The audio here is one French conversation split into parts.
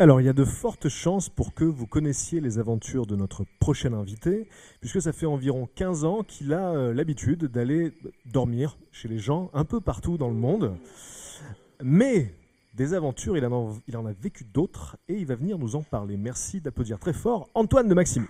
Alors, il y a de fortes chances pour que vous connaissiez les aventures de notre prochain invité, puisque ça fait environ 15 ans qu'il a euh, l'habitude d'aller dormir chez les gens un peu partout dans le monde. Mais des aventures, il en a, vécu d'autres et il va venir nous en parler. Merci d'applaudir très fort Antoine de Maxime.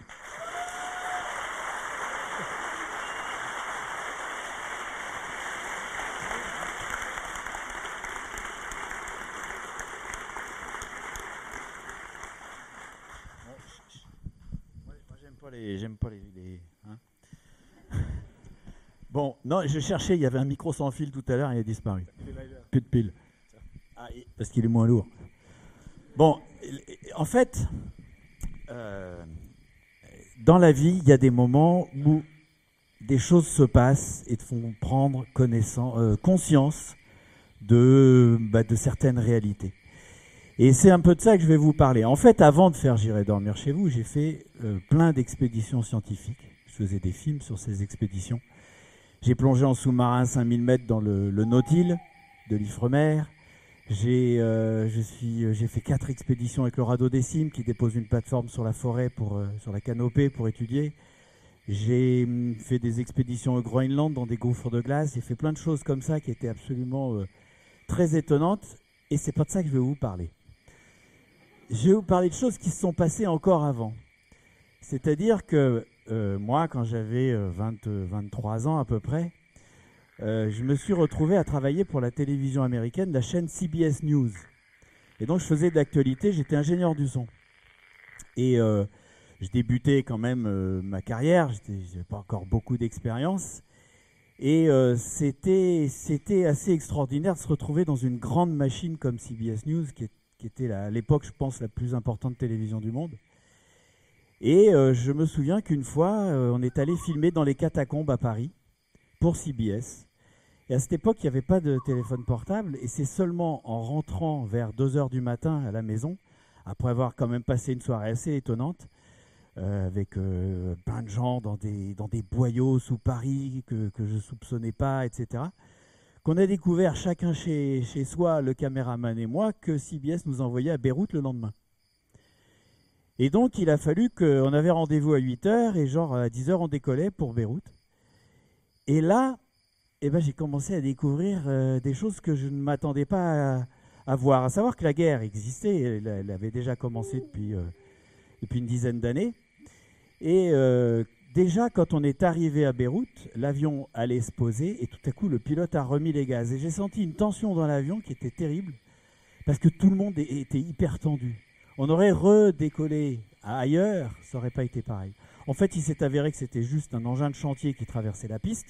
J'aime pas les. J'aime pas les. les- hein. bon, non, je cherchais, il y avait un micro sans fil tout à l'heure, il a disparu. Plus de pile. Ah, et- parce qu'il est moins lourd. Bon, en fait, euh, dans la vie, il y a des moments où des choses se passent et te font prendre connaissance, euh, conscience de, bah, de certaines réalités. Et c'est un peu de ça que je vais vous parler. En fait, avant de faire J'irai dormir chez vous, j'ai fait euh, plein d'expéditions scientifiques. Je faisais des films sur ces expéditions. J'ai plongé en sous-marin 5000 mètres dans le, le Nautile de l'Ifremer. J'ai euh, euh, fait quatre expéditions avec le radeau des cimes qui dépose une plateforme sur la forêt, sur la canopée pour étudier. J'ai hum, fait des expéditions au Groenland dans des gouffres de glace. J'ai fait plein de choses comme ça qui étaient absolument très étonnantes. Et c'est pas de ça que je vais vous parler. Je vais vous parler de choses qui se sont passées encore avant. C'est-à-dire que euh, moi, quand j'avais euh, 20, euh, 23 ans à peu près, euh, je me suis retrouvé à travailler pour la télévision américaine, la chaîne CBS News. Et donc je faisais de j'étais ingénieur du son. Et euh, je débutais quand même euh, ma carrière, je n'avais pas encore beaucoup d'expérience. Et euh, c'était assez extraordinaire de se retrouver dans une grande machine comme CBS News, qui, est- qui était à l'époque, je pense, la plus importante télévision du monde. Et euh, je me souviens qu'une fois, euh, on est allé filmer dans les catacombes à Paris pour CBS. Et à cette époque, il n'y avait pas de téléphone portable. Et c'est seulement en rentrant vers 2 heures du matin à la maison, après avoir quand même passé une soirée assez étonnante, euh, avec plein de gens dans des, dans des boyaux sous Paris que, que je ne soupçonnais pas, etc., qu'on a découvert chacun chez, chez soi, le caméraman et moi, que CBS nous envoyait à Beyrouth le lendemain. Et donc, il a fallu qu'on avait rendez-vous à 8 heures et genre à 10 heures, on décollait pour Beyrouth. Et là, eh ben, j'ai commencé à découvrir euh, des choses que je ne m'attendais pas à, voir. À savoir que la guerre existait, elle, elle avait déjà commencé depuis, euh, une dizaine d'années. Et euh, déjà, quand on est arrivé à Beyrouth, l'avion allait se poser et tout à coup, le pilote a remis les gaz. Et j'ai senti une tension dans l'avion qui était terrible parce que tout le monde était hyper tendu. On aurait redécollé ailleurs, ça n'aurait pas été pareil. En fait, il s'est avéré que c'était juste un engin de chantier qui traversait la piste,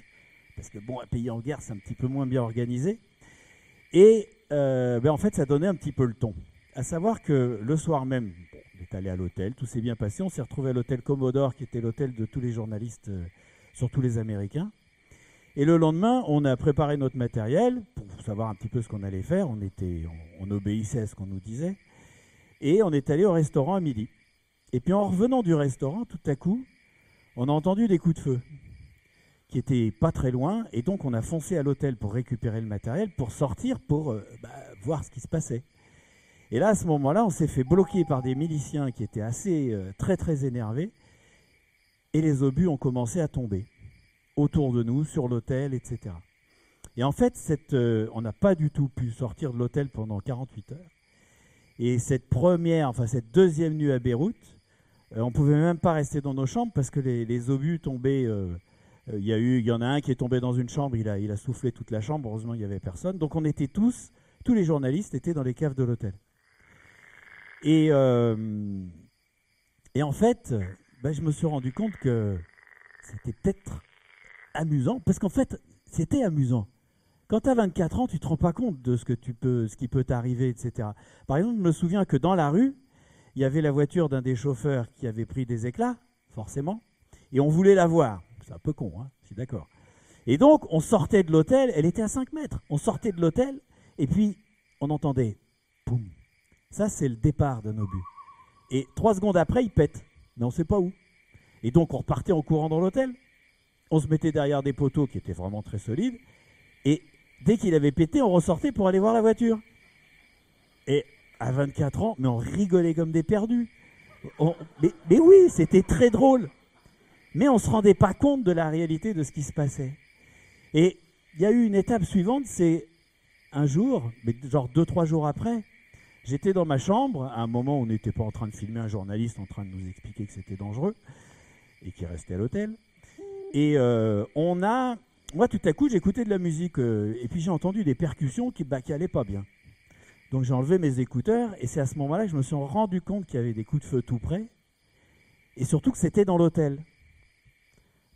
parce que bon, un pays en guerre, c'est un petit peu moins bien organisé. Et euh, ben, en fait, ça donnait un petit peu le ton. À savoir que le soir même, est allé à l'hôtel, tout s'est bien passé. On s'est retrouvé à l'hôtel Commodore, qui était l'hôtel de tous les journalistes, euh, surtout les Américains. Et le lendemain, on a préparé notre matériel pour savoir un petit peu ce qu'on allait faire. On, était, on, obéissait à ce qu'on nous disait. Et on est allé au restaurant à midi. Et puis en revenant du restaurant, tout à coup, on a entendu des coups de feu qui étaient pas très loin. Et donc on a foncé à l'hôtel pour récupérer le matériel, pour sortir, pour euh, bah, voir ce qui se passait. Et là, à ce moment-là, on s'est fait bloquer par des miliciens qui étaient assez euh, très très énervés. Et les obus ont commencé à tomber autour de nous, sur l'hôtel, etc. Et en fait, euh, on n'a pas du tout pu sortir de l'hôtel pendant 48 heures. Et cette première, enfin cette deuxième nuit à Beyrouth, euh, on pouvait même pas rester dans nos chambres parce que les, obus tombaient. euh, Il y, en a un qui est tombé dans une chambre, il a soufflé toute la chambre, heureusement il n'y avait personne. Donc on était tous, tous les journalistes étaient dans les caves de l'hôtel. Et, euh, en fait, bah, je me suis rendu compte que c'était peut-être amusant, parce qu'en fait, c'était amusant. Quand tu as 24 ans, tu te rends pas compte de ce, que tu peux, ce qui peut t'arriver, etc. Par exemple, je me souviens que dans la rue, il y avait la voiture d'un des chauffeurs qui avait pris des éclats, forcément, et on voulait la voir. C'est un peu con, hein, je suis d'accord. Et donc, on sortait de l'hôtel, elle était à 5 mètres. On sortait de l'hôtel, et puis on entendait boum. Ça, c'est le départ d'un obus. Et trois secondes après, il pète, mais on ne sait pas où. Et donc, on repartait en courant dans l'hôtel. On se mettait derrière des poteaux qui étaient vraiment très solides. Et dès qu'il avait pété, on ressortait pour aller voir la voiture. Et à 24 ans, mais on rigolait comme des perdus. mais, mais, oui, c'était très drôle. Mais on ne se rendait pas compte de la réalité de ce qui se passait. Et il y a eu une étape suivante, c'est un jour, mais genre deux, trois jours après, j'étais dans ma chambre, à un moment où on n'était pas en train de filmer un journaliste en train de nous expliquer que c'était dangereux, et qui restait à l'hôtel. Et euh, on a moi, tout à coup, j'écoutais de la musique euh, et puis j'ai entendu des percussions qui, bah, qui pas bien. Donc j'ai enlevé mes écouteurs et c'est à ce moment-là que je me suis rendu compte qu'il y avait des coups de feu tout près et surtout que c'était dans l'hôtel.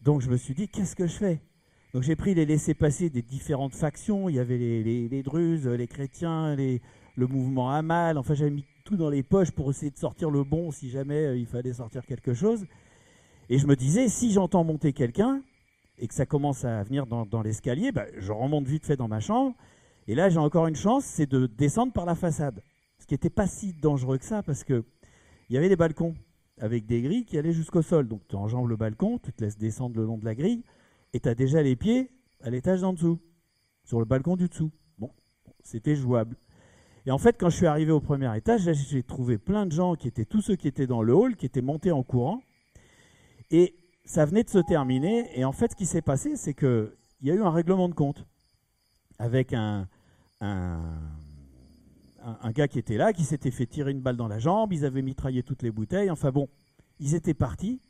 Donc je me suis dit, qu'est-ce que je fais? Donc j'ai pris les laissés-passer des différentes factions. Il y avait les, les, Druzes, les chrétiens, les, le mouvement Hamal. Enfin, j'avais mis tout dans les poches pour essayer de sortir le bon si jamais euh, il fallait sortir quelque chose. Et je me disais, si j'entends monter quelqu'un, et que ça commence à venir dans, l'escalier, bah, je remonte vite fait dans ma chambre. Et là, j'ai encore une chance, c'est de descendre par la façade. Ce qui n'était pas si dangereux que ça, parce qu'il y avait des balcons avec des grilles qui allaient jusqu'au sol. Donc tu enjambes le balcon, tu te laisses descendre le long de la grille, et tu as déjà les pieds à l'étage d'en dessous, sur le balcon du dessous. Bon, c'était jouable. Et en fait, quand je suis arrivé au premier étage, j'ai trouvé plein de gens qui étaient tous ceux qui étaient dans le hall, qui étaient montés en courant. Et ça venait de se terminer. Et en fait, ce qui s'est passé, c'est qu'il y a eu un règlement de compte avec un, gars qui était là, qui s'était fait tirer une balle dans la jambe. Ils avaient mitraillé toutes les bouteilles. Enfin bon, ils étaient partis.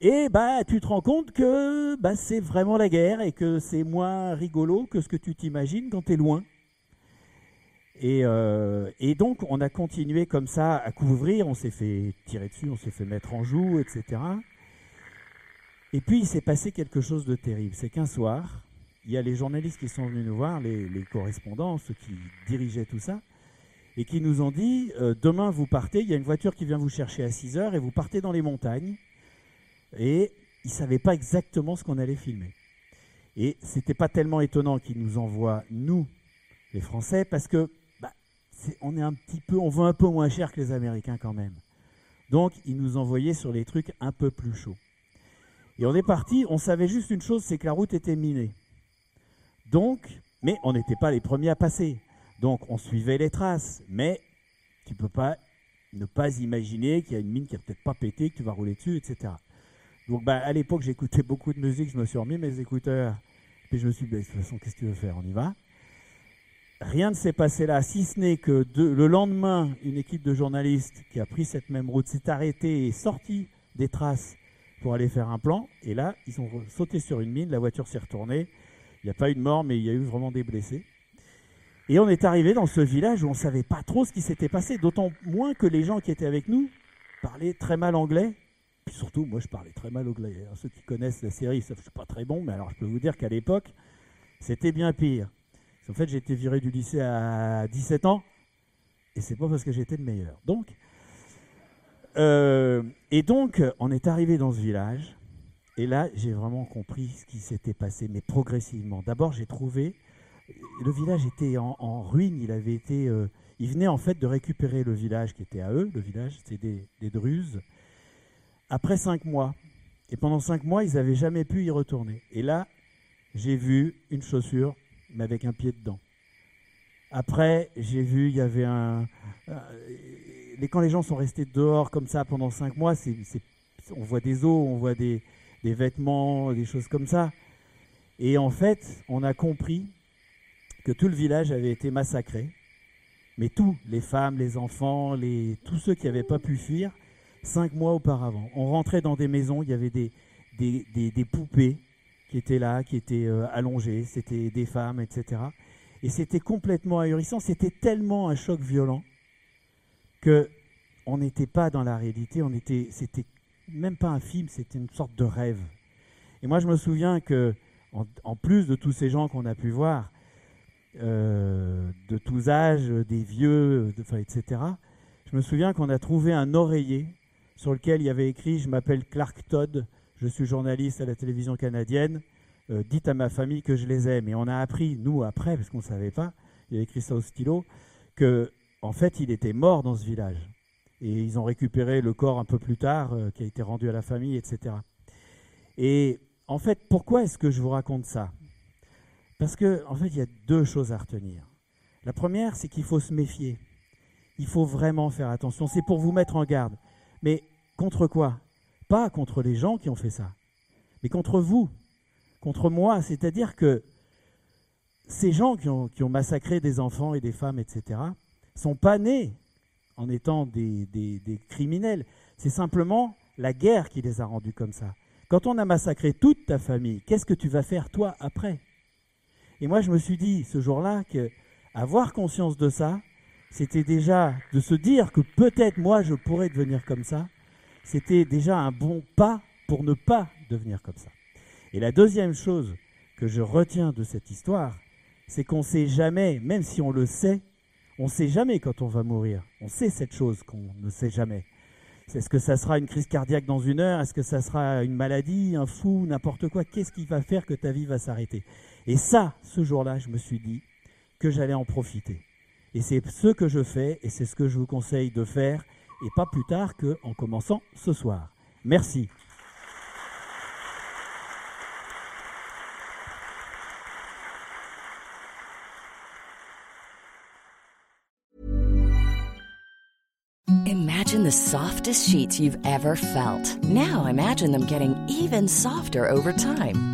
Et bah, tu te rends compte que bah, c'est vraiment la guerre et que c'est moins rigolo que ce que tu t'imagines quand tu es loin. Et, euh, et, donc, on a continué comme ça à couvrir. On s'est fait tirer dessus, on s'est fait mettre en joue, etc. Et puis il s'est passé quelque chose de terrible. C'est qu'un soir, il y a les journalistes qui sont venus nous voir, les, correspondants, ceux qui dirigeaient tout ça, et qui nous ont dit euh, demain vous partez, il y a une voiture qui vient vous chercher à 6 heures et vous partez dans les montagnes. Et ils ne savaient pas exactement ce qu'on allait filmer. Et c'était pas tellement étonnant qu'ils nous envoient, nous, les Français, parce que on est un petit peu, on vend un peu moins cher que les Américains quand même. Donc ils nous envoyaient sur les trucs un peu plus chauds. Et on est parti, on savait juste une chose, c'est que la route était minée. Donc, mais on n'était pas les premiers à passer. Donc on suivait les traces, mais tu ne peux pas ne pas imaginer qu'il y a une mine qui n'a peut-être pas pété, que tu vas rouler dessus, etc. Donc bah, à l'époque, j'écoutais beaucoup de musique, je me suis remis mes écouteurs, puis je me suis dit, bah, de toute façon, qu'est-ce que tu veux faire? On y va? Rien ne s'est passé là, si ce n'est que le lendemain, une équipe de journalistes qui a pris cette même route s'est arrêtée et sorti des traces pour aller faire un plan. Et là, ils ont sauté sur une mine, la voiture s'est retournée. Il n'y a pas eu de mort, mais il y a eu vraiment des blessés. Et on est arrivé dans ce village où on ne savait pas trop ce qui s'était passé, d'autant moins que les gens qui étaient avec nous parlaient très mal anglais. Puis surtout, moi, je parlais très mal anglais. Alors, ceux qui connaissent la série savent que je suis pas très bon, mais alors je peux vous dire qu'à l'époque, c'était bien pire. En fait, j'ai été viré du lycée à 17 ans, et c'est pas parce que j'étais le meilleur. Donc, euh, et donc, on est arrivé dans ce village, et là, j'ai vraiment compris ce qui s'était passé, mais progressivement. D'abord, j'ai trouvé, le village était en, ruine, il avait été, euh, il venait en fait de récupérer le village qui était à eux, le village, c'était des, des Druzes, après cinq mois. Et pendant cinq mois, ils n'avaient jamais pu y retourner. Et là, j'ai vu une chaussure, mais avec un pied dedans. Après, j'ai vu, il y avait un, quand les gens sont restés dehors comme ça pendant cinq mois, on voit des os, on voit des, vêtements, des choses comme ça. Et en fait, on a compris que tout le village avait été massacré. Mais tous, les femmes, les enfants, tous ceux qui n'avaient pas pu fuir, cinq mois auparavant. On rentrait dans des maisons, il y avait des, poupées qui étaient là, qui étaient euh, allongées, c'était des femmes, etc. Et c'était complètement ahurissant, c'était tellement un choc violent que on n'était pas dans la réalité, on était, c'était même pas un film, c'était une sorte de rêve. Et moi, je me souviens que, en, plus de tous ces gens qu'on a pu voir, euh, de tous âges, des vieux, etc., je me souviens qu'on a trouvé un oreiller sur lequel il y avait écrit Je m'appelle Clark Todd, je suis journaliste à la télévision canadienne, euh, dites à ma famille que je les aime. Et on a appris, nous, après, parce qu'on ne savait pas, il y avait écrit ça au stylo, que en fait, il était mort dans ce village. Et ils ont récupéré le corps un peu plus tard, euh, qui a été rendu à la famille, etc. Et en fait, pourquoi est-ce que je vous raconte ça? Parce que, en fait, il y a deux choses à retenir. La première, c'est qu'il faut se méfier. Il faut vraiment faire attention. C'est pour vous mettre en garde. Mais contre quoi? Pas contre les gens qui ont fait ça, mais contre vous, contre moi. C'est-à-dire que ces gens qui ont, massacré des enfants et des femmes, etc., sont pas nés en étant des, des criminels. C'est simplement la guerre qui les a rendus comme ça. Quand on a massacré toute ta famille, qu'est-ce que tu vas faire toi après? Et moi, je me suis dit ce jour-là que avoir conscience de ça, c'était déjà de se dire que peut-être moi je pourrais devenir comme ça, c'était déjà un bon pas pour ne pas devenir comme ça. Et la deuxième chose que je retiens de cette histoire, c'est qu'on ne sait jamais, même si on le sait, on ne sait jamais quand on va mourir. On sait cette chose qu'on ne sait jamais. Est-ce que ça sera une crise cardiaque dans une heure? Est-ce que ça sera une maladie, un fou, n'importe quoi? Qu'est-ce qui va faire que ta vie va s'arrêter? Et ça, ce jour-là, je me suis dit que j'allais en profiter. Et c'est ce que je fais et c'est ce que je vous conseille de faire et pas plus tard qu'en commençant ce soir. Merci. Imagine the softest sheets you've ever felt. Now imagine them getting even softer over time.